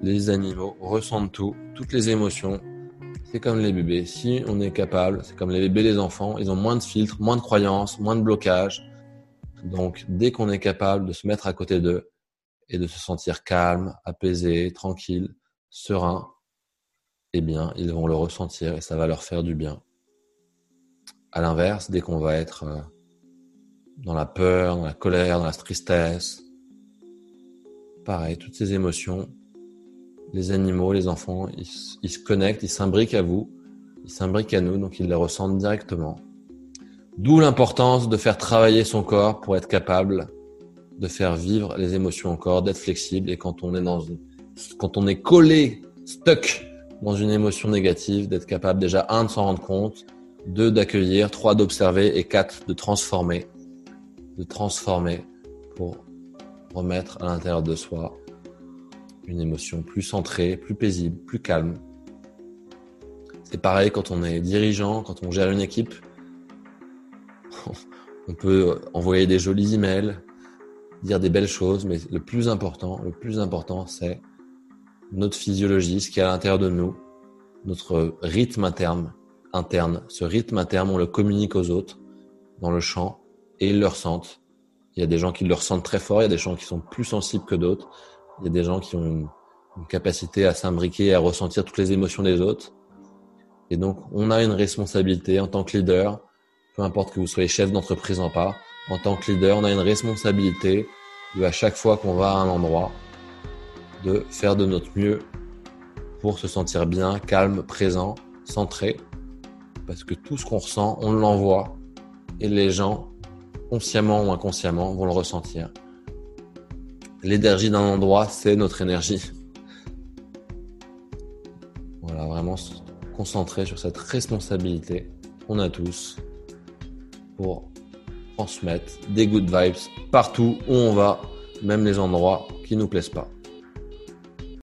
les animaux ressentent tout, toutes les émotions. C'est comme les bébés. Si on est capable, c'est comme les bébés, les enfants, ils ont moins de filtres, moins de croyances, moins de blocages. Donc, dès qu'on est capable de se mettre à côté d'eux et de se sentir calme, apaisé, tranquille, serein, eh bien, ils vont le ressentir et ça va leur faire du bien. À l'inverse, dès qu'on va être euh, dans la peur, dans la colère, dans la tristesse, pareil, toutes ces émotions, les animaux, les enfants, ils, se connectent, ils s'imbriquent à vous, ils s'imbriquent à nous, donc ils les ressentent directement. D'où l'importance de faire travailler son corps pour être capable de faire vivre les émotions encore, d'être flexible. Et quand on est dans, quand on est collé, stuck dans une émotion négative, d'être capable déjà un de s'en rendre compte, deux d'accueillir, trois d'observer et quatre de transformer, de transformer pour remettre à l'intérieur de soi une émotion plus centrée, plus paisible, plus calme. C'est pareil quand on est dirigeant, quand on gère une équipe. On peut envoyer des jolis emails, dire des belles choses, mais le plus important, le plus important, c'est notre physiologie, ce qui est à l'intérieur de nous, notre rythme interne, interne. Ce rythme interne, on le communique aux autres dans le champ et ils le ressentent. Il y a des gens qui le ressentent très fort, il y a des gens qui sont plus sensibles que d'autres. Il y a des gens qui ont une, capacité à s'imbriquer à ressentir toutes les émotions des autres. Et donc, on a une responsabilité en tant que leader, peu importe que vous soyez chef d'entreprise en pas, en tant que leader, on a une responsabilité de à chaque fois qu'on va à un endroit, de faire de notre mieux pour se sentir bien, calme, présent, centré. Parce que tout ce qu'on ressent, on l'envoie et les gens, consciemment ou inconsciemment, vont le ressentir. L'énergie d'un endroit, c'est notre énergie. Voilà, vraiment se concentrer sur cette responsabilité qu'on a tous pour transmettre des good vibes partout où on va, même les endroits qui nous plaisent pas.